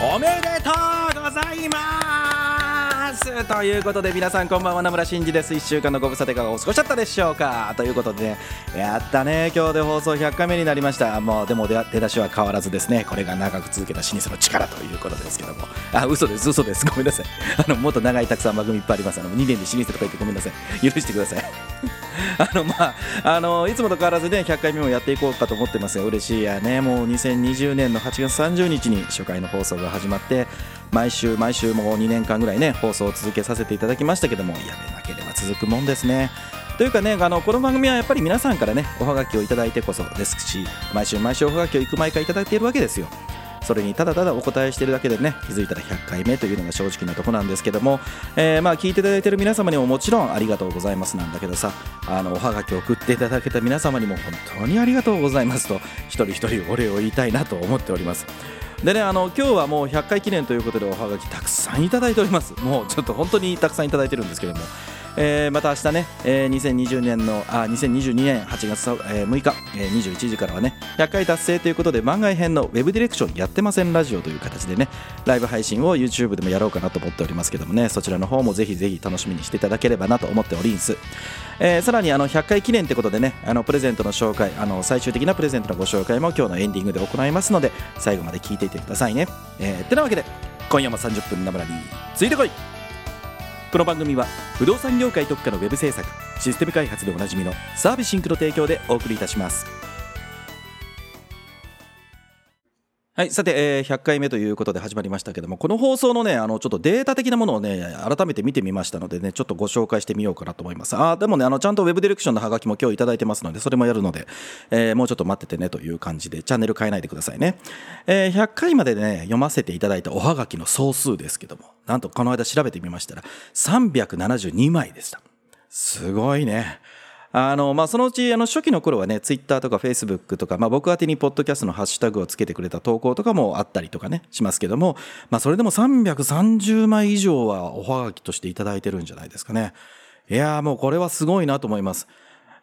おめでとうございます。ということで皆さんこんばんは。名村真司です。1週間のご無沙汰がお過ごしだったでしょうか。ということでねやったね。今日で放送100回目になりました。もうでも出出だしは変わらずですね。これが長く続けた老舗の力ということですけども。あ嘘です。嘘です。ごめんなさい。あのもっと長いたくさん番組いっぱいあります。あの2年で老舗とか言ってごめんなさい。許してください。あのまああのいつもと変わらずね100回目もやっていこうかと思ってますが嬉しいやね。もう2020年の8月30日に初回の放送が始まって毎週毎週もう2年間ぐらいね放送を続けさせていただきましたけどもやめなければ続くもんですね。というかねあのこの番組はやっぱり皆さんからねおはがきをいただいてこそですし毎週毎週おはがきをいく毎回いただいているわけですよ。それにただただお答えしているだけでね気づいたら100回目というのが正直なとこなんですけども、えー、まあ聞いていただいている皆様にももちろんありがとうございますなんだけどさあのおはがきを送っていただけた皆様にも本当にありがとうございますと一人一人お礼を言いたいなと思っております。でねあの今日はもう100回記念ということでおはがきたくさんいただいております。もうちょっと本当にたくさんいただいてるんですけどもえー、また明日ね、えー、2020年のあ2022年8月、えー、6日、えー、21時からはね100回達成ということで番外編のウェブディレクションやってませんラジオという形でねライブ配信を YouTube でもやろうかなと思っておりますけどもねそちらの方もぜひぜひ楽しみにしていただければなと思っておりんす、えー、さらにあの100回記念ということでねあのプレゼントの紹介あの最終的なプレゼントのご紹介も今日のエンディングで行いますので最後まで聞いていてくださいね、えー、てなわけで今夜も30分ナムラについてこい!この番組は不動産業界特化のウェブ制作システム開発でおなじみのサービスシンクの提供でお送りいたします。はいさて、えー、100回目ということで始まりましたけどもこの放送のねあのちょっとデータ的なものをね改めて見てみましたのでねちょっとご紹介してみようかなと思います。あでもねあのちゃんとウェブディレクションのハガキも今日いただいてますのでそれもやるので、えー、もうちょっと待っててねという感じでチャンネル変えないでくださいね、えー、100回までね読ませていただいたおはがきの総数ですけどもなんとこの間調べてみましたら372枚でした。すごいね。あの、まあ、そのうち、あの、初期の頃はね、ツイッターとかフェイスブックとか、まあ、僕宛にポッドキャストのハッシュタグをつけてくれた投稿とかもあったりとかね、しますけども、まあ、それでも330枚以上はおはがきとしていただいてるんじゃないですかね。いやーもうこれはすごいなと思います。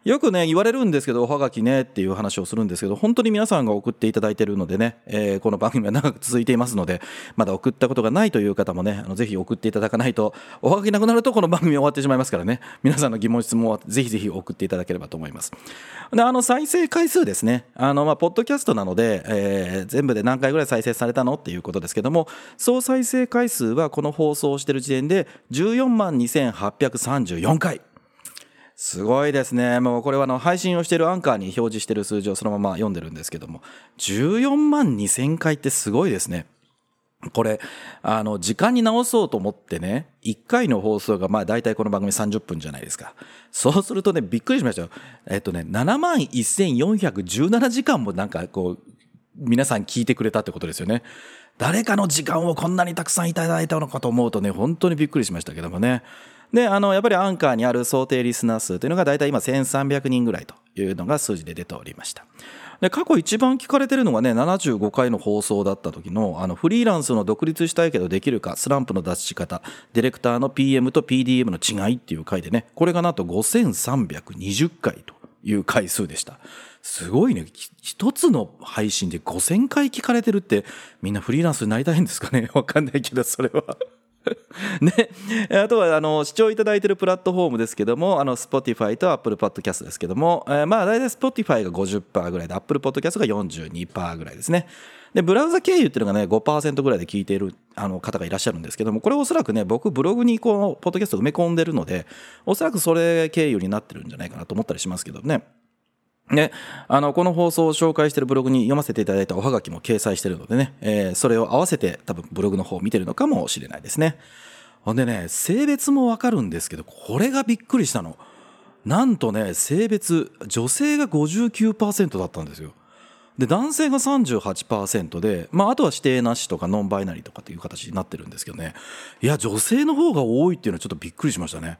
よくね、言われるんですけど、おはがきねっていう話をするんですけど、本当に皆さんが送っていただいているのでね、えー、この番組は長く続いていますので、まだ送ったことがないという方もね、あのぜひ送っていただかないと、おはがきなくなるとこの番組終わってしまいますからね、皆さんの疑問質問はぜひぜひ送っていただければと思います。で、あの、再生回数ですね。あの、まあ、ポッドキャストなので、えー、全部で何回ぐらい再生されたのっていうことですけども、総再生回数はこの放送をしている時点で14万2834回。すごいですね。もうこれはあの配信をしているアンカーに表示している数字をそのまま読んでるんですけども、14万2000回ってすごいですね。これ、あの、時間に直そうと思ってね、1回の放送が、まあ大体この番組30分じゃないですか。そうするとね、びっくりしましたよ。えっとね、7万1417時間もなんかこう、皆さん聞いてくれたってことですよね。誰かの時間をこんなにたくさんいただいたのかと思うとね、本当にびっくりしましたけどもね。で、あの、やっぱりアンカーにある想定リスナー数というのが大体今1300人ぐらいというのが数字で出ておりました。で、過去一番聞かれてるのがね、75回の放送だった時の、あの、フリーランスの独立したいけどできるか、スランプの脱し方、ディレクターの PM と PDM の違いっていう回でね、これがなんと5320回という回数でした。すごいね。一つの配信で5000回聞かれてるって、みんなフリーランスになりたいんですかね？わかんないけど、それはで あとは、あの、視聴いただいているプラットフォームですけども、あの、Spotify と Apple Podcast ですけども、えー、まあ、大体 Spotify が50%ぐらいで、Apple Podcast が42%ぐらいですね。で、ブラウザ経由っていうのがね、5%ぐらいで聞いているあの方がいらっしゃるんですけども、これおそらくね、僕ブログにこう、ポッドキャスト埋め込んでるので、おそらくそれ経由になってるんじゃないかなと思ったりしますけどね。ね、あの、この放送を紹介しているブログに読ませていただいたおはがきも掲載しているのでね、えー、それを合わせて多分ブログの方を見てるのかもしれないですね。ほんでね性別もわかるんですけどこれがびっくりしたのなんとね性別女性が59%だったんですよで男性が38%で、まあ、あとは指定なしとかノンバイナリーとかっていう形になってるんですけどねいや女性の方が多いっていうのはちょっとびっくりしましたね。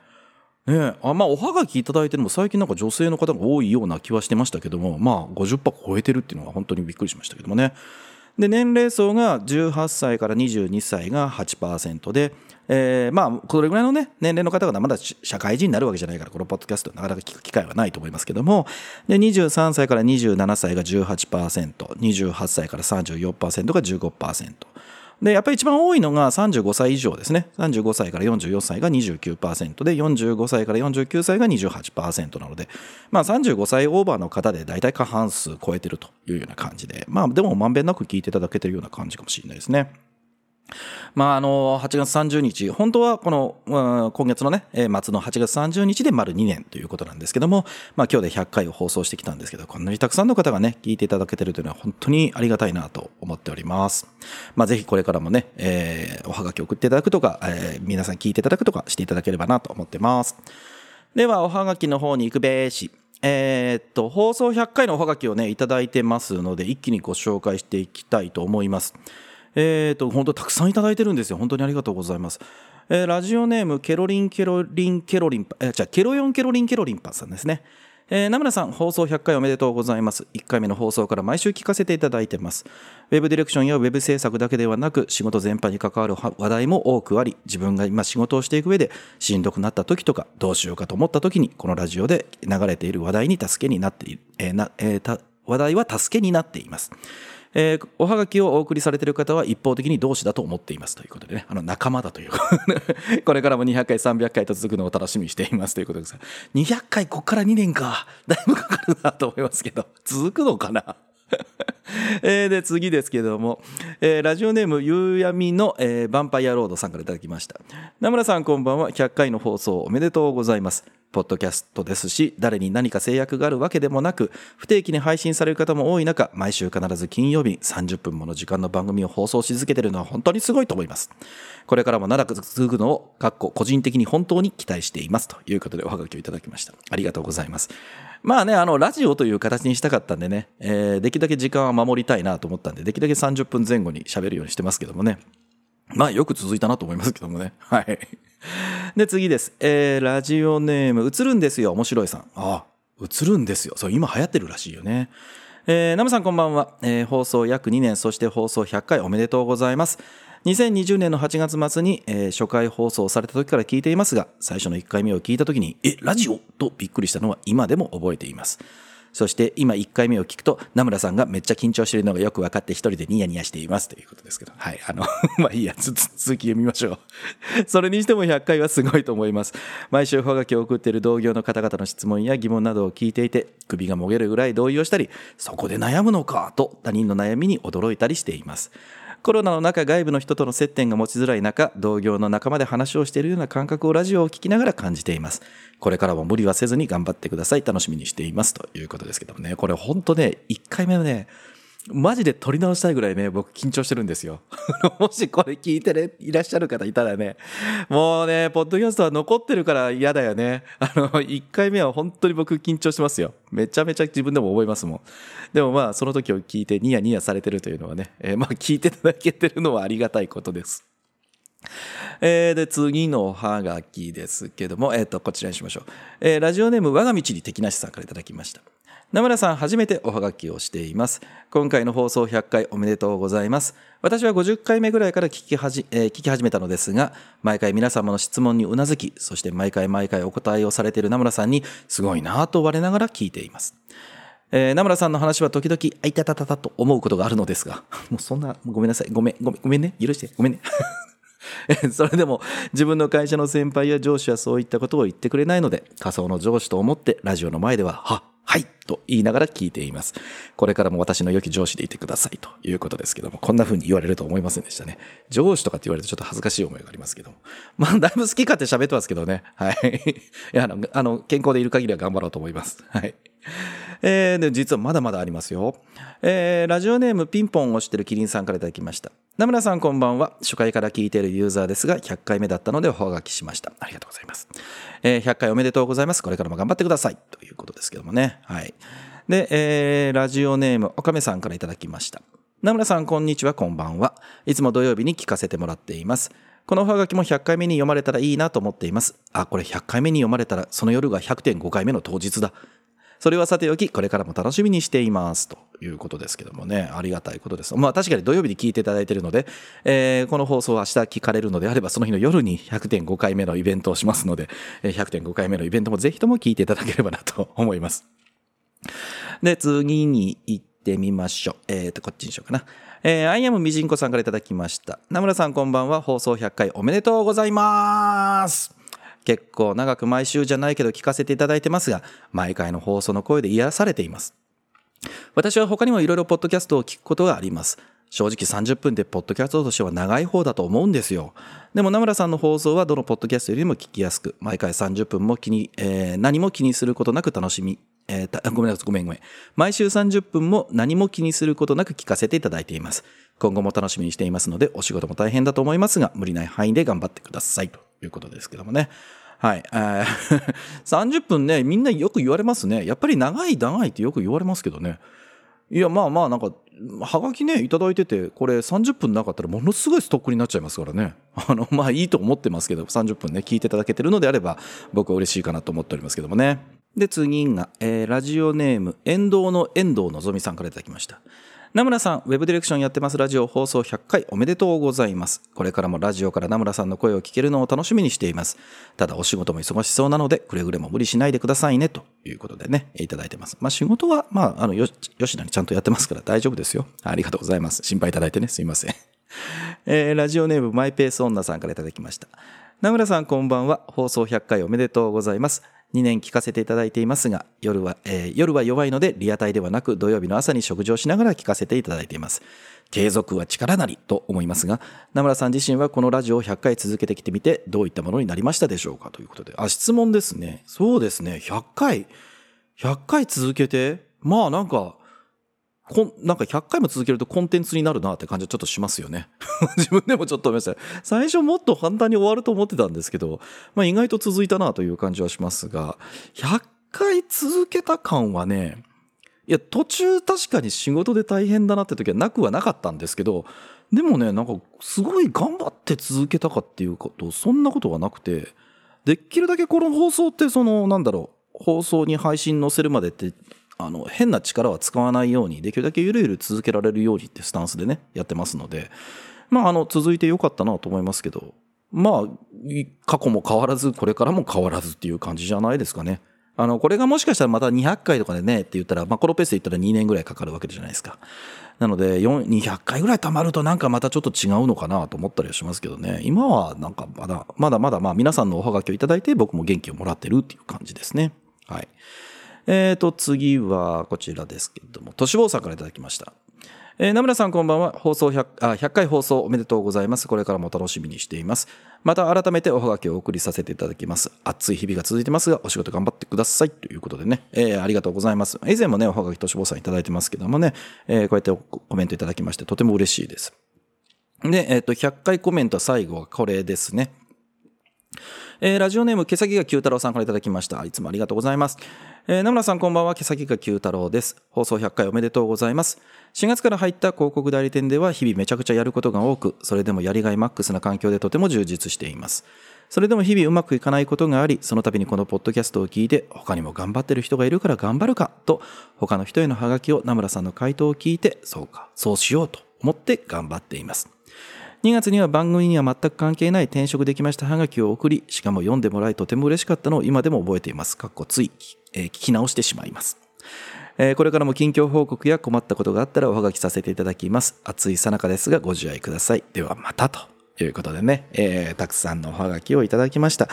ねあまあ、おはがきいただいても最近なんか女性の方が多いような気はしてましたけども、まあ50%超えてるっていうのは本当にびっくりしましたけどもね。で、年齢層が18歳から22歳が8%で、えー、まあ、これぐらいのね、年齢の方がまだ社会人になるわけじゃないから、このポッドキャストなかなか聞く機会はないと思いますけども、で、23歳から27歳が18%、28歳から34%が15%。で、やっぱり一番多いのが35歳以上ですね。35歳から44歳が29%で、45歳から49歳が28%なので、まあ35歳オーバーの方で大体過半数超えてるというような感じで、まあでもまんべんなく聞いていただけてるような感じかもしれないですね。まあ、あの、8月30日、本当はこの、今月のね、末の8月30日で丸2年ということなんですけども、まあ今日で100回を放送してきたんですけど、こんなにたくさんの方がね、聞いていただけてるというのは本当にありがたいなと思っております。まあぜひこれからもね、えー、おはがき送っていただくとか、えー、皆さん聞いていただくとかしていただければなと思ってます。では、おはがきの方に行くべし。えー、っと、放送100回のおはがきをね、いただいてますので、一気にご紹介していきたいと思います。えっ、ー、と、本当たくさんいただいてるんですよ。本当にありがとうございます。えー、ラジオネーム、ケロリンケロリンケロリンパ、えー、じゃケロヨンケロリンケロリンパさんですね。えー、名村さん、放送100回おめでとうございます。1回目の放送から毎週聞かせていただいてます。ウェブディレクションやウェブ制作だけではなく、仕事全般に関わる話題も多くあり、自分が今仕事をしていく上で、しんどくなった時とか、どうしようかと思った時に、このラジオで流れている話題に助けになっている、えーなえー、話題は助けになっています。えー、おはがきをお送りされている方は一方的に同志だと思っていますということでね、あの仲間だという。これからも200回、300回と続くのを楽しみにしていますということですが、200回こっから2年か、だいぶかかるなと思いますけど、続くのかな？えで、次ですけども、えー、ラジオネーム、夕闇の、えー、ヴァンパイアロードさんからいただきました。名村さんこんばんは。100回の放送おめでとうございます。ポッドキャストですし、誰に何か制約があるわけでもなく、不定期に配信される方も多い中、毎週必ず金曜日に30分もの時間の番組を放送し続けているのは本当にすごいと思います。これからも長く続くのを、かっこ個人的に本当に期待しています。ということでおはがきをいただきました。ありがとうございます。まあね、あの、ラジオという形にしたかったんでね、えー、できるだけ時間は守りたいなと思ったんで、できるだけ30分前後に喋るようにしてますけどもね。まあよく続いたなと思いますけどもね。はい。で、次です。えー、ラジオネーム、映るんですよ、面白いさん。ああ、映るんですよ。そう、今流行ってるらしいよね。えー、ナムさんこんばんは。えー、放送約2年、そして放送100回おめでとうございます。2020年の8月末に、えー、初回放送された時から聞いていますが、最初の1回目を聞いた時に、え、ラジオ？とびっくりしたのは今でも覚えています。そして今1回目を聞くと、名村さんがめっちゃ緊張しているのがよく分かって一人でニヤニヤしていますということですけど。はい。あの まあいいや、続き読みましょう。それにしても100回はすごいと思います。毎週おはがきを送っている同業の方々の質問や疑問などを聞いていて、首がもげるぐらい同意をしたり、そこで悩むのか？と他人の悩みに驚いたりしています。コロナの中外部の人との接点が持ちづらい中同業の仲間で話をしているような感覚をラジオを聞きながら感じています。これからも無理はせずに頑張ってください。楽しみにしています。ということですけどもね。これ本当ね1回目のねマジで撮り直したいぐらいね、僕緊張してるんですよ。もしこれ聞いてね、いらっしゃる方いたらね、もうね、ポッドキャストは残ってるから嫌だよね。あの、1回目は本当に僕緊張してますよ。めちゃめちゃ自分でも覚えますもん。でもまあ、その時を聞いてニヤニヤされてるというのはね、えー、まあ、聞いていただけてるのはありがたいことです。えー、で、次のおはがきですけども、えっ、ー、と、こちらにしましょう。えー、ラジオネーム、我が道に敵なしさんからいただきました。名村さん、初めておはがきをしています。今回の放送100回おめでとうございます。私は50回目ぐらいから聞きはじ、えー、聞き始めたのですが、毎回皆様の質問にうなずき、そして毎回毎回お答えをされている名村さんに、すごいなぁと我ながら聞いています。えー、名村さんの話は時々、あいたたたたと思うことがあるのですが、もうそんな、ごめんなさい。ごめん、ごめん、ごめんね。許して。ごめんね。それでも自分の会社の先輩や上司はそういったことを言ってくれないので、仮想の上司と思ってラジオの前では、は、はいと言いながら聞いています。これからも私の良き上司でいてくださいということですけども、こんな風に言われると思いませんでしたね。上司とかって言われるとちょっと恥ずかしい思いがありますけども。まあ、だいぶ好き勝手喋ってますけどね。はい。いや、あの、あの健康でいる限りは頑張ろうと思います。はい。えー、で実はまだまだありますよ。えー、ラジオネームピンポンをしてるキリンさんからいただきました。名村さんこんばんは。初回から聞いているユーザーですが、100回目だったのでおはがきしました。ありがとうございます。えー、100回おめでとうございます。これからも頑張ってください。ということですけどもね。はい。で、えー、ラジオネームおかめさんからいただきました。名村さんこんにちは、こんばんは。いつも土曜日に聞かせてもらっています。このおはがきも100回目に読まれたらいいなと思っています。あ、これ100回目に読まれたら、その夜が100.5回目の当日だ。それはさておき、これからも楽しみにしています。ということですけどもね、ありがたいことです。まあ確かに土曜日に聞いていただいているので、えー、この放送は明日聞かれるのであれば、その日の夜に100.5回目のイベントをしますので、100.5回目のイベントもぜひとも聞いていただければなと 思います。で、次に行ってみましょう。えっ、ー、と、こっちにしようかな。えー、アイアムみじんこさんからいただきました。名村さんこんばんは。放送100回おめでとうございます。結構長く毎週じゃないけど聞かせていただいてますが、毎回の放送の声で癒されています。私は他にもいろいろポッドキャストを聞くことがあります。正直30分でポッドキャストとしては長い方だと思うんですよ。でも名村さんの放送はどのポッドキャストよりも聞きやすく、毎回30分も気に、えー、何も気にすることなく楽しみ、えー、ごめんなさい、ごめんごめん。毎週30分も何も気にすることなく聞かせていただいています。今後も楽しみにしていますので、お仕事も大変だと思いますが、無理ない範囲で頑張ってください。ということですけどもね。はい。えー、30分ね、みんなよく言われますね。やっぱり長い長いってよく言われますけどね。いや、まあまあ、なんか、はがきね、いただいてて、これ30分なかったらものすごいストックになっちゃいますからね。あの、まあいいと思ってますけど、30分ね、聞いていただけてるのであれば、僕は嬉しいかなと思っておりますけどもね。で、次が、えー、ラジオネーム、遠藤の遠藤のぞみさんからいただきました。名村さん、ウェブディレクションやってますラジオ放送100回おめでとうございます。これからもラジオから名村さんの声を聞けるのを楽しみにしています。ただお仕事も忙しそうなので、くれぐれも無理しないでくださいね、ということでね、いただいてます。まあ仕事は、まあ、あの、よ、吉田にちゃんとやってますから大丈夫ですよ。ありがとうございます。心配いただいてね、すいません。えー、ラジオネームマイペース女さんからいただきました。名村さんこんばんは。放送100回おめでとうございます。2年聞かせていただいていますが、夜は、えー、夜は弱いのでリアタイではなく土曜日の朝に食事をしながら聞かせていただいています。継続は力なりと思いますが、名村さん自身はこのラジオを100回続けてきてみて、どういったものになりましたでしょうかということで。あ、質問ですね。そうですね。100回、100回続けて、まあなんか、こん、なんか100回も続けるとコンテンツになるなって感じはちょっとしますよね。自分でもちょっと思いました。最初もっと簡単に終わると思ってたんですけど、まあ意外と続いたなという感じはしますが、100回続けた感はね、いや、途中確かに仕事で大変だなって時はなくはなかったんですけど、でもね、なんかすごい頑張って続けたかっていうこと、そんなことはなくて、できるだけこの放送ってその、なんだろう、放送に配信載せるまでってあの変な力は使わないようにできるだけゆるゆる続けられるようにってスタンスでねやってますのでまああの続いてよかったなと思いますけどまあ過去も変わらずこれからも変わらずっていう感じじゃないですかね。あの、これがもしかしたらまた200回とかでねって言ったら、まあ、このペースで言ったら2年ぐらいかかるわけじゃないですか。なので、200回ぐらい溜まるとなんかまたちょっと違うのかなと思ったりはしますけどね。今はなんかまだ、まだまだまあ皆さんのおはがきをいただいて僕も元気をもらってるっていう感じですね。はい。えーと、次はこちらですけれども、都市坊さんからいただきました。えー、名村さんこんばんは。放送 100, あ100回放送おめでとうございます。これからも楽しみにしています。また改めておはがきをお送りさせていただきます。暑い日々が続いてますが、お仕事頑張ってください。ということでね、えー、ありがとうございます。以前もね、おはがき都市坊さんいただいてますけどもね、えー、こうやってコメントいただきまして、とても嬉しいです。で、えっ、ー、と、100回コメント最後はこれですね。えー、ラジオネーム、毛先が九太郎さんからいただきました。いつもありがとうございます。えー、名村さんこんばんは、毛先が九太郎です。放送100回おめでとうございます。4月から入った広告代理店では日々めちゃくちゃやることが多く、それでもやりがいマックスな環境でとても充実しています。それでも日々うまくいかないことがあり、その度にこのポッドキャストを聞いて、他にも頑張ってる人がいるから頑張るか、と、他の人へのハガキを名村さんの回答を聞いて、そうか、そうしようと思って頑張っています。2月には番組には全く関係ない転職できましたハガキを送り、しかも読んでもらいとても嬉しかったのを今でも覚えています。かっこつい、えー、聞き直してしまいます。えー、これからも近況報告や困ったことがあったらおはがきさせていただきます。暑いさなかですがご自愛ください。ではまたということでね、えー、たくさんのおはがきをいただきました。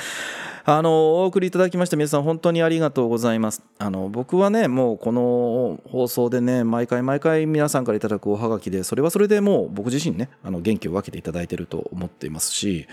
あの、お送りいただきました皆さん本当にありがとうございます。あの、僕はね、もうこの放送でね、毎回毎回皆さんからいただくおはがきで、それはそれでもう僕自身ね、あの、元気を分けていただいていると思っていますし、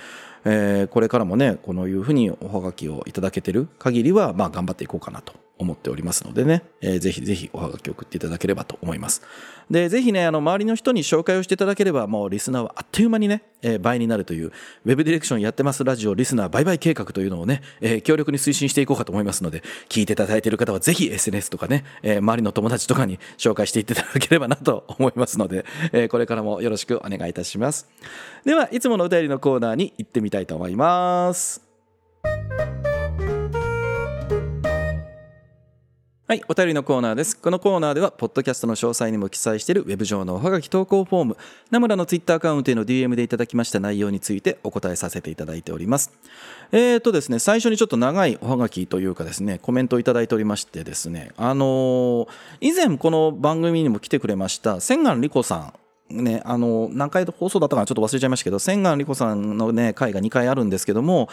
えー、これからもね、このいうふうにおはがきをいただけてる限りは、まあ頑張っていこうかなと思っておりますのでね、えー、ぜひぜひおはがき送っていただければと思います。で、ぜひね、あの、周りの人に紹介をしていただければ、もうリスナーはあっという間にね、えー、倍になるという、ウェブディレクションやってますラジオリスナー倍々計画というのをね、えー、強力に推進していこうかと思いますので、聞いていただいている方はぜひ SNS とかね、えー、周りの友達とかに紹介していっていただければなと思いますので、えー、これからもよろしくお願いいたします。では、いつものお便りのコーナーに行ってみたいと思います。はい、お便りのコーナーです。このコーナーでは、ポッドキャストの詳細にも記載しているウェブ上のおはがき投稿フォーム、ナムラのツイッターアカウントへの DM でいただきました内容についてお答えさせていただいております。えーとですね、最初にちょっと長いおはがきというかですね、コメントをいただいておりましてですね、あのー、以前この番組にも来てくれました、千眼理子さんね、あの、何回放送だったかちょっと忘れちゃいましたけど、千願理子さんのね、回が2回あるんですけども、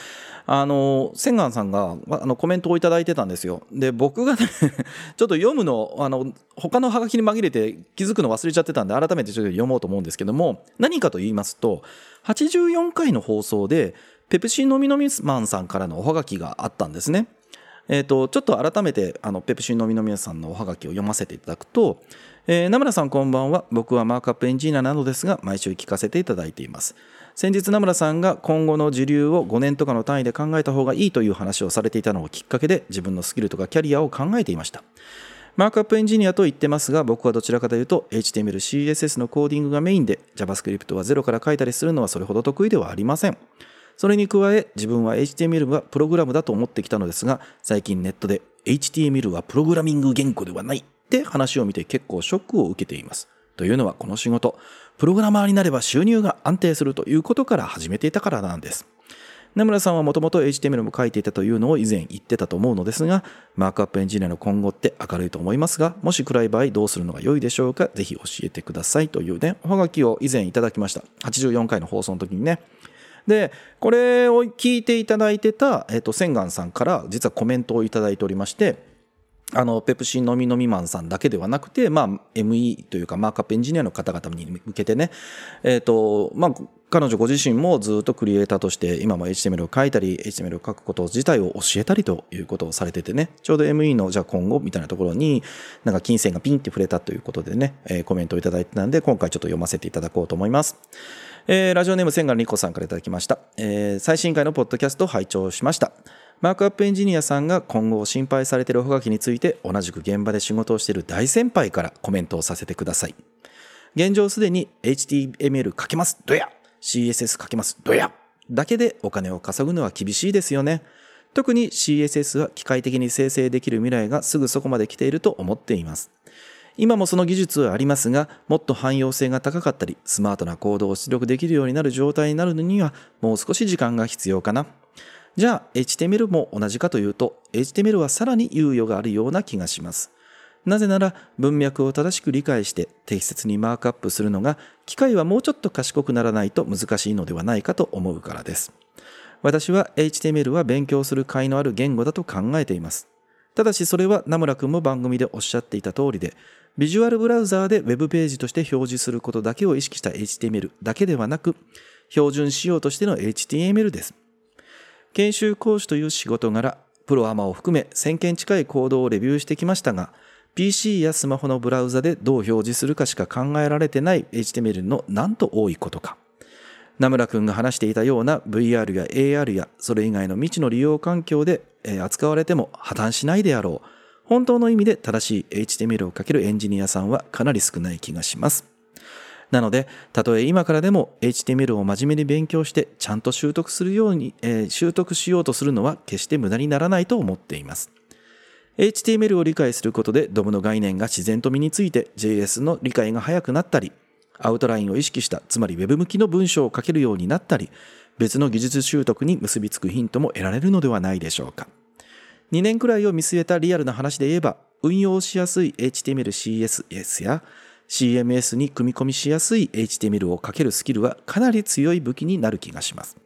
あの、千願さんが、あの、コメントをいただいてたんですよ。で、僕がね ちょっと読むの、あの、他のハガキに紛れて気づくの忘れちゃってたんで、改めてちょっと読もうと思うんですけども、何かと言いますと、84回の放送で、ペプシーのみのみマンさんからのおはがきがあったんですね。えっ、ー、と、ちょっと改めて、あの、ペプシーのみのみさんのおはがきを読ませていただくと、えー、名村さんこんばんは。僕はマークアップエンジニアなのですが、毎週聞かせていただいています。先日名村さんが今後の時流を5年とかの単位で考えた方がいいという話をされていたのをきっかけで自分のスキルとかキャリアを考えていました。マークアップエンジニアと言ってますが、僕はどちらかというと HTML、CSS のコーディングがメインで JavaScript はゼロから書いたりするのはそれほど得意ではありません。それに加え、自分は HTML はプログラムだと思ってきたのですが、最近ネットで HTML はプログラミング言語ではないって話を見て結構ショックを受けています。というのはこの仕事、プログラマーになれば収入が安定するということから始めていたからなんです。名村さんはもともと HTML も書いていたというのを以前言ってたと思うのですが、マークアップエンジニアの今後って明るいと思いますが、もし暗い場合どうするのが良いでしょうかぜひ教えてくださいというね、おはがきを以前いただきました。84回の放送の時にね。で、これを聞いていただいてた、えっ、と、千願さんから実はコメントをいただいておりまして、あの、ペプシン飲み飲みマンさんだけではなくて、まあ、ME というか、マークアップエンジニアの方々に向けてね、えっ、ー、と、まあ、彼女ご自身もずっとクリエイターとして今も HTML を書いたり HTML を書くこと自体を教えたりということをされててね。ちょうど ME のじゃあ今後みたいなところになんか金銭がピンって触れたということでね、えー、コメントをいただいてたんで今回ちょっと読ませていただこうと思います。えー、ラジオネーム千賀理子さんからいただきました、えー、最新回のポッドキャストを拝聴しました。マークアップエンジニアさんが今後心配されているおはがきについて同じく現場で仕事をしている大先輩からコメントをさせてください。現状すでに HTML 書けますどや CSS 書けますどやだけでお金を稼ぐのは厳しいですよね。特に CSS は機械的に生成できる未来がすぐそこまで来ていると思っています。今もその技術はありますが、もっと汎用性が高かったり、スマートなコードを出力できるようになる状態になるのには、もう少し時間が必要かな。じゃあ、HTML も同じかというと、HTML はさらに猶予があるような気がします。なぜなら、文脈を正しく理解して適切にマークアップするのが、機械はもうちょっと賢くならないと難しいのではないかと思うからです。私は HTML は勉強する甲斐のある言語だと考えています。ただしそれは名村くんも番組でおっしゃっていた通りで、ビジュアルブラウザーで Web ページとして表示することだけを意識した HTML だけではなく、標準仕様としての HTML です。研修講師という仕事柄、プロアマを含め1000件近いコードをレビューしてきましたが、PC やスマホのブラウザでどう表示するかしか考えられてない HTML のなんと多いことか。名村くんが話していたような VR や AR やそれ以外の未知の利用環境で扱われても破綻しないであろう。本当の意味で正しい HTML をかけるエンジニアさんはかなり少ない気がします。なので、たとえ今からでも HTML を真面目に勉強してちゃんと習得するように、えー、習得しようとするのは決して無駄にならないと思っています。HTML を理解することで DOM の概念が自然と身について JS の理解が早くなったり、アウトラインを意識した、つまり Web 向きの文章を書けるようになったり、別の技術習得に結びつくヒントも得られるのではないでしょうか。2年くらいを見据えたリアルな話で言えば、運用しやすい HTML、CSS や CMS に組み込みしやすい HTML をかけるスキルはかなり強い武器になる気がします。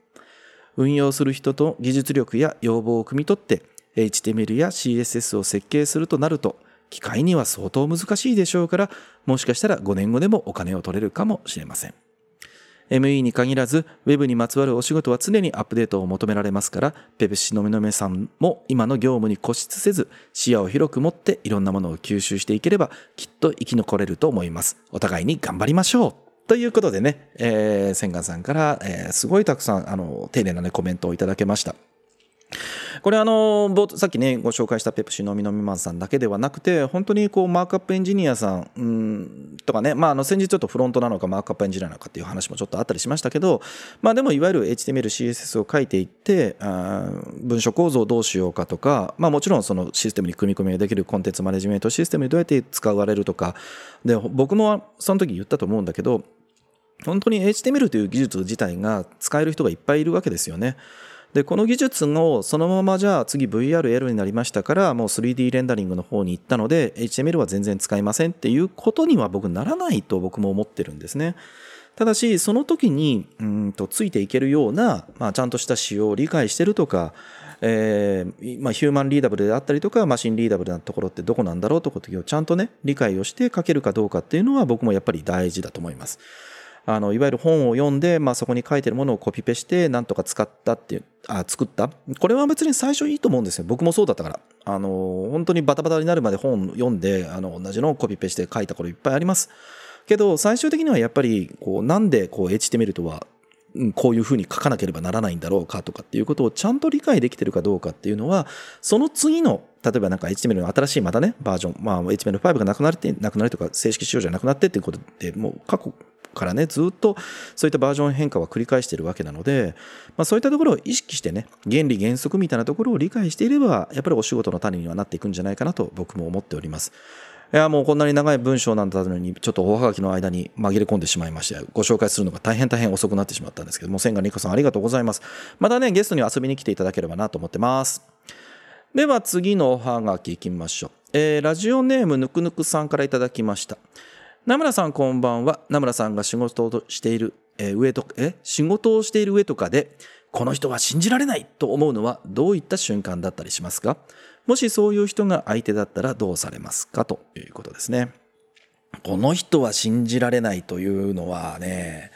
運用する人と技術力や要望を汲み取って HTML や CSS を設計するとなると、機械には相当難しいでしょうから、もしかしたら5年後でもお金を取れるかもしれません。ME に限らず、Web にまつわるお仕事は常にアップデートを求められますから、ペプシのみのめさんも今の業務に固執せず、視野を広く持っていろんなものを吸収していければ、きっと生き残れると思います。お互いに頑張りましょうということでね、えー、千賀さんから、えーすごいたくさん、あの、丁寧なね、コメントをいただけました。これあのさっきねご紹介したペプシのみのみマンさんだけではなくて本当にこうマークアップエンジニアさんうんとかね、まあ、あの先日ちょっとフロントなのかマークアップエンジニアなのかっていう話もちょっとあったりしましたけど、まあ、でもいわゆる HTML、CSS を書いていって文書構造をどうしようかとか、まあ、もちろんそのシステムに組み込みができるコンテンツマネジメントシステムにどうやって使われるとかで僕もその時言ったと思うんだけど本当に HTML という技術自体が使える人がいっぱいいるわけですよね。でこの技術をそのままじゃあ次 VRL になりましたからもう 3D レンダリングの方に行ったので HTML は全然使いませんっていうことには僕ならないと僕も思ってるんですね。ただしその時にうんとついていけるような、まあ、ちゃんとした仕様を理解してるとか、えーまあ、ヒューマンリーダブルであったりとかマシンリーダブルなところってどこなんだろうということをちゃんとね理解をして書けるかどうかっていうのは僕もやっぱり大事だと思います。あのいわゆる本を読んで、まあ、そこに書いてるものをコピペしてなんとか使ったっていうあ作った。これは別に最初いいと思うんですよ。僕もそうだったから。あの本当にバタバタになるまで本読んであの同じのをコピペして書いた頃いっぱいあります。けど最終的にはやっぱりこうなんでこう HTML とはこういうふうに書かなければならないんだろうかとかっていうことをちゃんと理解できてるかどうかっていうのはその次の例えばなんか HTML の新しいまたねバージョン、まあ、HTML5 がなくなってなくなるとか正式仕様じゃなくなってっていうことでもう過去からねずっとそういったバージョン変化は繰り返しているわけなので、まあ、そういったところを意識してね原理原則みたいなところを理解していればやっぱりお仕事の種にはなっていくんじゃないかなと僕も思っております。いやもうこんなに長い文章なんだのにちょっとおはがきの間に紛れ込んでしまいましてご紹介するのが大変大変遅くなってしまったんですけども千賀理香さんありがとうございます。またねゲストに遊びに来ていただければなと思ってます。では次のおはがきいきましょう、えーラジオネームぬくぬくさんからいただきました。名村さんこんばんは。名村さんが仕事をしている、えー上とえ仕事をしている上とかでこの人は信じられないと思うのはどういった瞬間だったりしますか？もしそういう人が相手だったらどうされますか？ということですね。この人は信じられないというのはね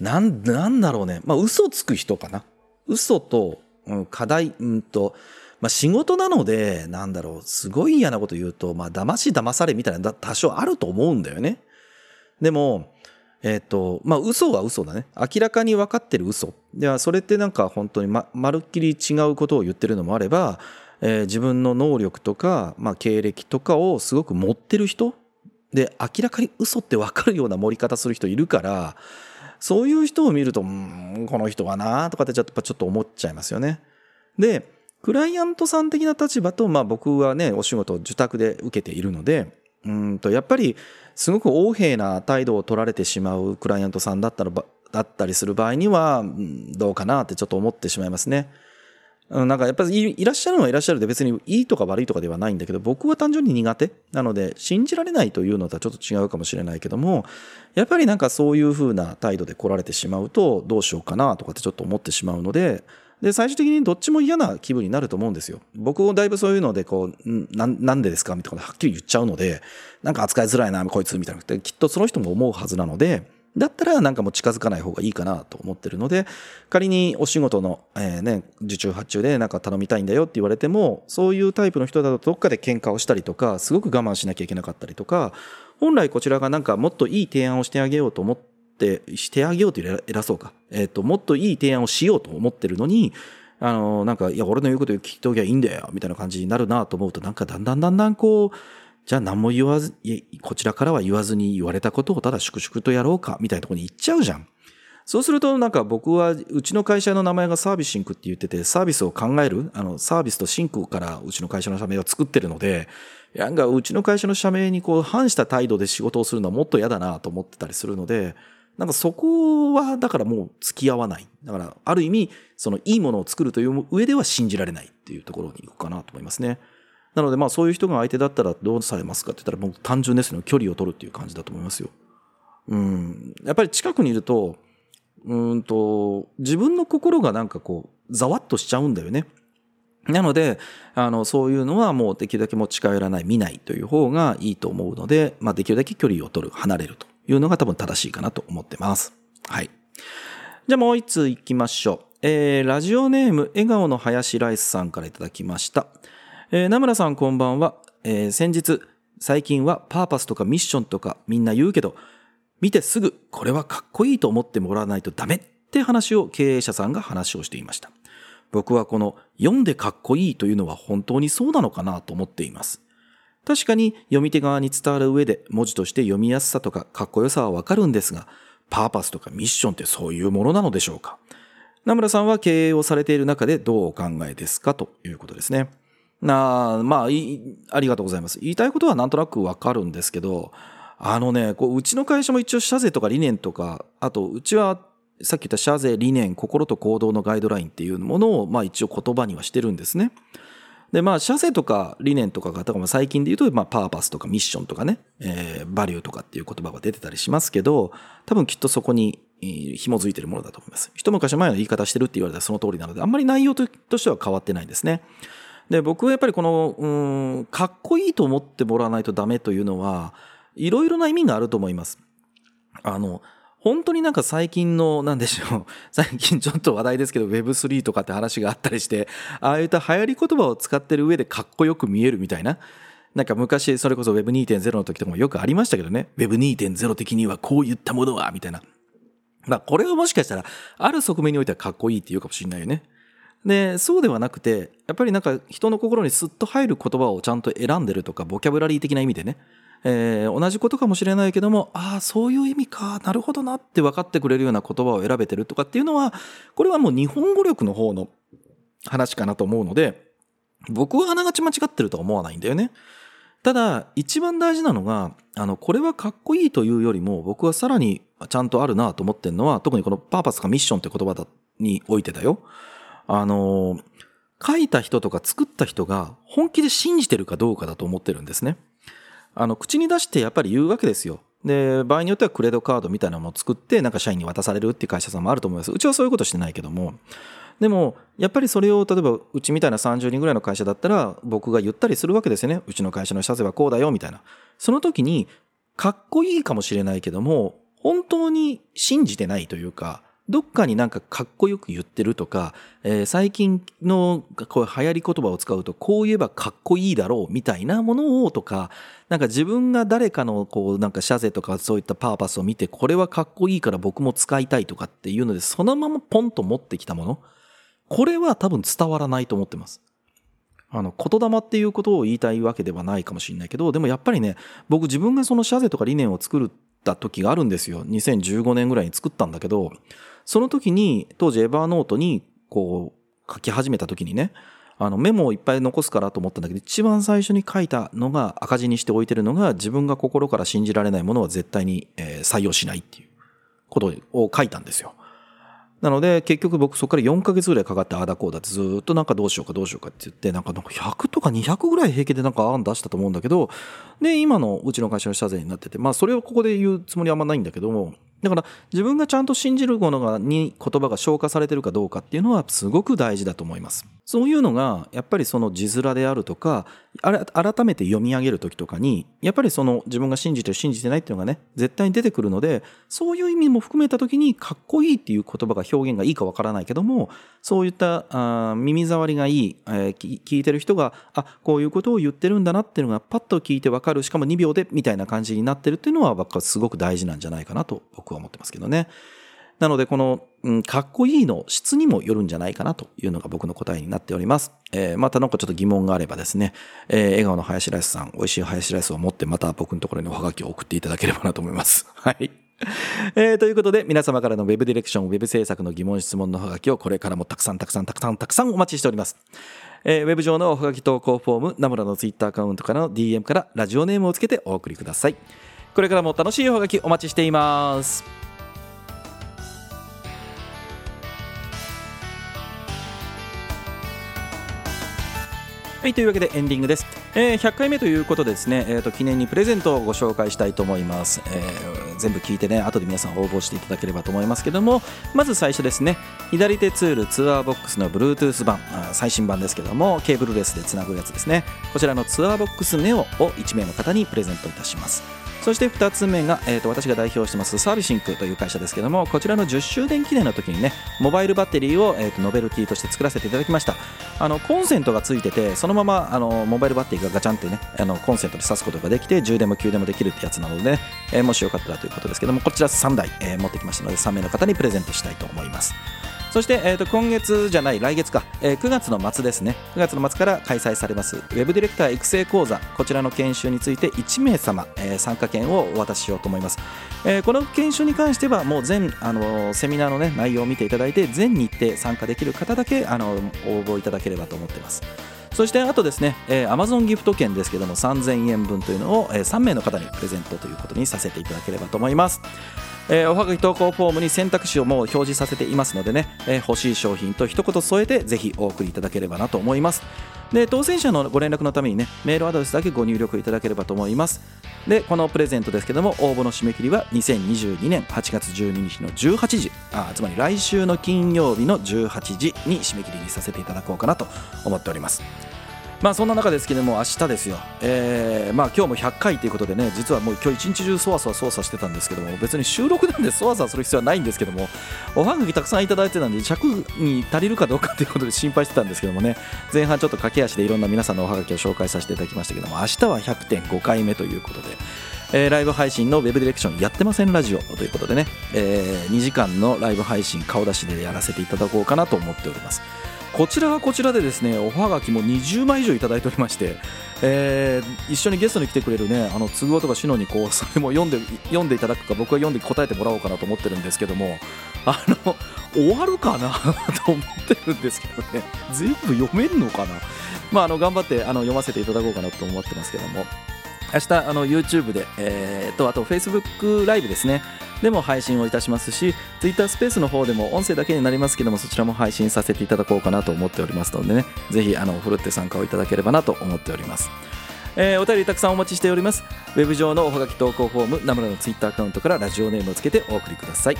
なんなんだろうね。まあ嘘つく人かな。嘘と、うん、課題うんとまあ、仕事なので、なんだろう、すごい嫌なこと言うと、まあ、騙し騙されみたいな、多少あると思うんだよね。でも、えっ、と、まあ、嘘は嘘だね。明らかに分かってる嘘。では、それってなんか本当にま、まるっきり違うことを言ってるのもあれば、えー自分の能力とか、まあ、経歴とかをすごく持ってる人で、明らかに嘘って分かるような盛り方する人いるから、そういう人を見ると、うん、この人はなとかってちょっとちょっと思っちゃいますよね。で、クライアントさん的な立場と、まあ僕はね、お仕事を受託で受けているので、うんと、やっぱりすごく横柄な態度を取られてしまうクライアントさんだったらば、だったりする場合には、どうかなってちょっと思ってしまいますね。なんかやっぱりいいらっしゃるのはいらっしゃるで別にいいとか悪いとかではないんだけど僕は単純に苦手なので信じられないというのとはちょっと違うかもしれないけどもやっぱりなんかそういう風な態度で来られてしまうとどうしようかなとかってちょっと思ってしまうのでで最終的にどっちも嫌な気分になると思うんですよ。僕もだいぶそういうのでこうななんでですかみたいなことはっきり言っちゃうのでなんか扱いづらいなこいつみたいなできっとその人も思うはずなのでだったらなんかもう近づかない方がいいかなと思ってるので仮にお仕事の、えーね、受注発注でなんか頼みたいんだよって言われてもそういうタイプの人だとどっかで喧嘩をしたりとかすごく我慢しなきゃいけなかったりとか本来こちらがなんかもっといい提案をしてあげようと思ってってしてあげようという偉そうか、えー、ともっといい提案をしようと思ってるのにあのなんかいや俺の言うこと聞いておきゃいいんだよみたいな感じになるなと思うとなんかだんだんだんだんこうじゃあ何も言わず、こちらからは言わずに言われたことをただ粛々とやろうか、みたいなところに行っちゃうじゃん。そうするとなんか僕はうちの会社の名前がサービスシンクって言っててサービスを考えるあのサービスとシンクからうちの会社の社名を作ってるのでなんかうちの会社の社名にこう反した態度で仕事をするのはもっと嫌だなと思ってたりするのでなんかそこはだからもう付き合わないだからある意味そのいいものを作るという上では信じられないっていうところに行くかなと思いますね。なのでまあそういう人が相手だったらどうされますかって言ったらもう単純ですね距離を取るっていう感じだと思いますよ。うん。やっぱり近くにいると、うんと、自分の心がなんかこう、ざわっとしちゃうんだよね。なので、あの、そういうのはもうできるだけもう近寄らない、見ないという方がいいと思うので、まあできるだけ距離を取る、離れるというのが多分正しいかなと思ってます。はい。じゃあもう一ついきましょう。えー、ラジオネーム、笑顔の林ライスさんからいただきました。えー、名村さんこんばんは。えー、先日、最近はパーパスとかミッションとかみんな言うけど、見てすぐこれはかっこいいと思ってもらわないとダメって話を経営者さんが話をしていました。僕はこの読んでかっこいいというのは本当にそうなのかなと思っています。確かに読み手側に伝わる上で文字として読みやすさとかかっこよさはわかるんですが、パーパスとかミッションってそういうものなのでしょうか？名村さんは経営をされている中でどうお考えですかということですね。なあ、まあ、ありがとうございます。言いたいことはなんとなくわかるんですけど、あのね、こううちの会社も一応社税とか理念とか、あとうちはさっき言った社税、理念、心と行動のガイドラインっていうものを、まあ一応言葉にはしてるんですね。で、まあ、社税とか理念とかが、だか最近で言うと、まあ、パーパスとかミッションとかね、えー、バリューとかっていう言葉が出てたりしますけど、多分きっとそこに紐づいてるものだと思います。一昔前の言い方してるって言われたらその通りなので、あんまり内容としては変わってないんですね。で、僕はやっぱりこの、うん、かっこいいと思ってもらわないとダメというのは、いろいろな意味があると思います。あの、本当になんか最近の、なんでしょう、最近ちょっと話題ですけど Web3 とかって話があったりして、ああいった流行り言葉を使ってる上でかっこよく見えるみたいな。なんか昔それこそ Web2.0 の時とかもよくありましたけどね。Web2.0 的にはこういったものは、みたいな。まあこれはもしかしたら、ある側面においてはかっこいいって言うかもしれないよね。で、そうではなくて、やっぱりなんか人の心にスッと入る言葉をちゃんと選んでるとか、ボキャブラリー的な意味でね。えー、同じことかもしれないけども、ああ、そういう意味か、なるほどなって分かってくれるような言葉を選べてるとかっていうのは、これはもう日本語力の方の話かなと思うので、僕はあながち間違ってるとは思わないんだよね。ただ、一番大事なのが、あの、これはかっこいいというよりも、僕はさらにちゃんとあるなと思ってるのは、特にこのパーパスかミッションって言葉だにおいてだよ。あの、書いた人とか作った人が本気で信じてるかどうかだと思ってるんですね。あの、口に出してやっぱり言うわけですよ。で、場合によってはクレードカードみたいなのを作って、なんか社員に渡されるっていう会社さんもあると思います。うちはそういうことしてないけども。でも、やっぱりそれを、例えば、うちみたいな30人ぐらいの会社だったら、僕が言ったりするわけですよね。うちの会社の社税はこうだよ、みたいな。その時に、かっこいいかもしれないけども、本当に信じてないというか、どっかになんかかっこよく言ってるとか、えー、最近のこう流行り言葉を使うとこう言えばかっこいいだろうみたいなものをとか、なんか自分が誰かのこうなんか社税とかそういったパーパスを見てこれはかっこいいから僕も使いたいとかっていうのでそのままポンと持ってきたもの。これは多分伝わらないと思ってます。あの、言霊っていうことを言いたいわけではないかもしれないけど、でもやっぱりね、僕自分がその社税とか理念を作った時があるんですよ。2015年ぐらいに作ったんだけど、その時に、当時エバーノートに、こう、書き始めた時にね、あのメモをいっぱい残すからと思ったんだけど、一番最初に書いたのが赤字にしておいてるのが、自分が心から信じられないものは絶対に、えー、採用しないっていうことを書いたんですよ。なので、結局僕そこから4ヶ月ぐらいかかってああだこうだってずっとなんかどうしようかどうしようかって言って、なんか100とか200ぐらい平気でなんか案出したと思うんだけど、で、今のうちの会社の社税になってて、まあそれをここで言うつもりはあんまないんだけども、だから自分がちゃんと信じるものがに言葉が消化されてるかどうかっていうのはすごく大事だと思います。そういうのがやっぱりその字面であるとか改めて読み上げる時とかにやっぱりその自分が信じてる信じてないっていうのがね絶対に出てくるのでそういう意味も含めた時にかっこいいっていう言葉が表現がいいかわからないけどもそういったあ耳障りがいい、えー、聞いてる人があこういうことを言ってるんだなっていうのがパッと聞いてわかるしかも2秒でみたいな感じになってるっていうのは僕はすごく大事なんじゃないかなと僕は思ってますけどね。なので、この、うん、かっこいいの質にもよるんじゃないかなというのが僕の答えになっております。えー、またなんかちょっと疑問があればですね、えー、笑顔の林ライスさん、美味しい林ライスを持ってまた僕のところにおはがきを送っていただければなと思います。はい。えー、ということで、皆様からの Web ディレクション、Web 制作の疑問、質問のおはがきをこれからもたくさんたくさんたくさんたくさんお待ちしております。えー、ウェブ上のおはがき投稿フォーム、ナムラのツイッターアカウントからの DM からラジオネームをつけてお送りください。これからも楽しいおはがきお待ちしています。はい、というわけでエンディングです。えー、100回目ということでですね、えーと、記念にプレゼントをご紹介したいと思います、えー、全部聞いてね、後で皆さん応募していただければと思いますけども、まず最初ですね、左手ツール TourBox の Bluetooth 版、最新版ですけども、ケーブルレスでつなぐやつですね。こちらの TourBox Neo を1名の方にプレゼントいたします。そして2つ目が、えー、と私が代表してますサービシンクという会社ですけどもこちらの10周年記念の時にねモバイルバッテリーを、えー、とノベルティとして作らせていただきました。あのコンセントがついててそのままあのモバイルバッテリーがガチャンってねあのコンセントに挿すことができて充電も給電もできるってやつなので、ね、えー、もしよかったらということですけどもこちら3台、えー、持ってきましたので3名の方にプレゼントしたいと思います。そして、えー、と今月じゃない来月か、えー、9月の末ですね。9月の末から開催されますウェブディレクター育成講座。こちらの研修について1名様、えー、参加券をお渡ししようと思います、えー、この研修に関してはもう全あのセミナーの、ね、内容を見ていただいて全日程参加できる方だけあの応募いただければと思っています。そしてあとですね、えー、Amazon ギフト券ですけども3000円分というのを、えー、3名の方にプレゼントということにさせていただければと思います。えー、おはがき投稿フォームに選択肢をもう表示させていますのでね、えー、欲しい商品と一言添えてぜひお送りいただければなと思います。で当選者のご連絡のためにねメールアドレスだけご入力いただければと思います。でこのプレゼントですけども応募の締め切りは2022年8月12日の18時あつまり来週の金曜日の18時に締め切りにさせていただこうかなと思っております。まあそんな中ですけども明日ですよ、えー、まあ今日も100回ということでね実はもう今日一日中そわそわ操作してたんですけども別に収録なんでそわそわする必要はないんですけどもおはがきたくさんいただいてたんで尺に足りるかどうかということで心配してたんですけどもね前半ちょっと駆け足でいろんな皆さんのおはがきを紹介させていただきましたけども明日は100.5回目ということで。えー、ライブ配信のウェブディレクションやってませんラジオということでね、えー、2時間のライブ配信顔出しでやらせていただこうかなと思っております。こちらはこちらでですねおはがきも20枚以上いただいておりまして、えー、一緒にゲストに来てくれるねあの都合とかシノにこう それも読んで読んでいただくか僕は読んで答えてもらおうかなと思ってるんですけどもあの終わるかな と思ってるんですけどね全部読めるのかな。まああの頑張ってあの読ませていただこうかなと思ってますけども。明日あの YouTube で、えー、とあと Facebook ライブですね。でも配信をいたしますし Twitter スペースの方でも音声だけになりますけどもそちらも配信させていただこうかなと思っておりますのでね。ぜひあのふるって参加をいただければなと思っております。えー、お便りたくさんお待ちしております。ウェブ上のおはがき投稿フォームナムラのツイッターアカウントからラジオネームをつけてお送りください。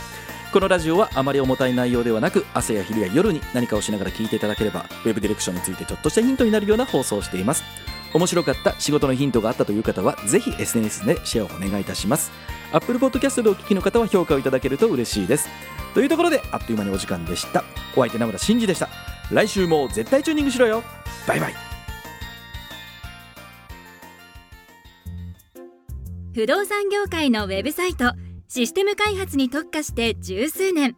このラジオはあまり重たい内容ではなく朝や昼や夜に何かをしながら聞いていただければウェブディレクションについてちょっとしたヒントになるような放送をしています。面白かった仕事のヒントがあったという方はぜひ SNS でシェアをお願いいたします。Apple Podcast でお聞きの方は評価をいただけると嬉しいです。というところであっという間にお時間でした。お相手名村真司でした。来週も絶対チューニングしろよ。バイバイ。不動産業界のウェブサイトシステム開発に特化して十数年。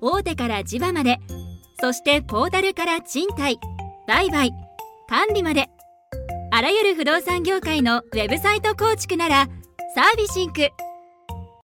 大手から地場まで。そしてポータルから賃貸売買管理まで。あらゆる不動産業界のウェブサイト構築ならサービシンク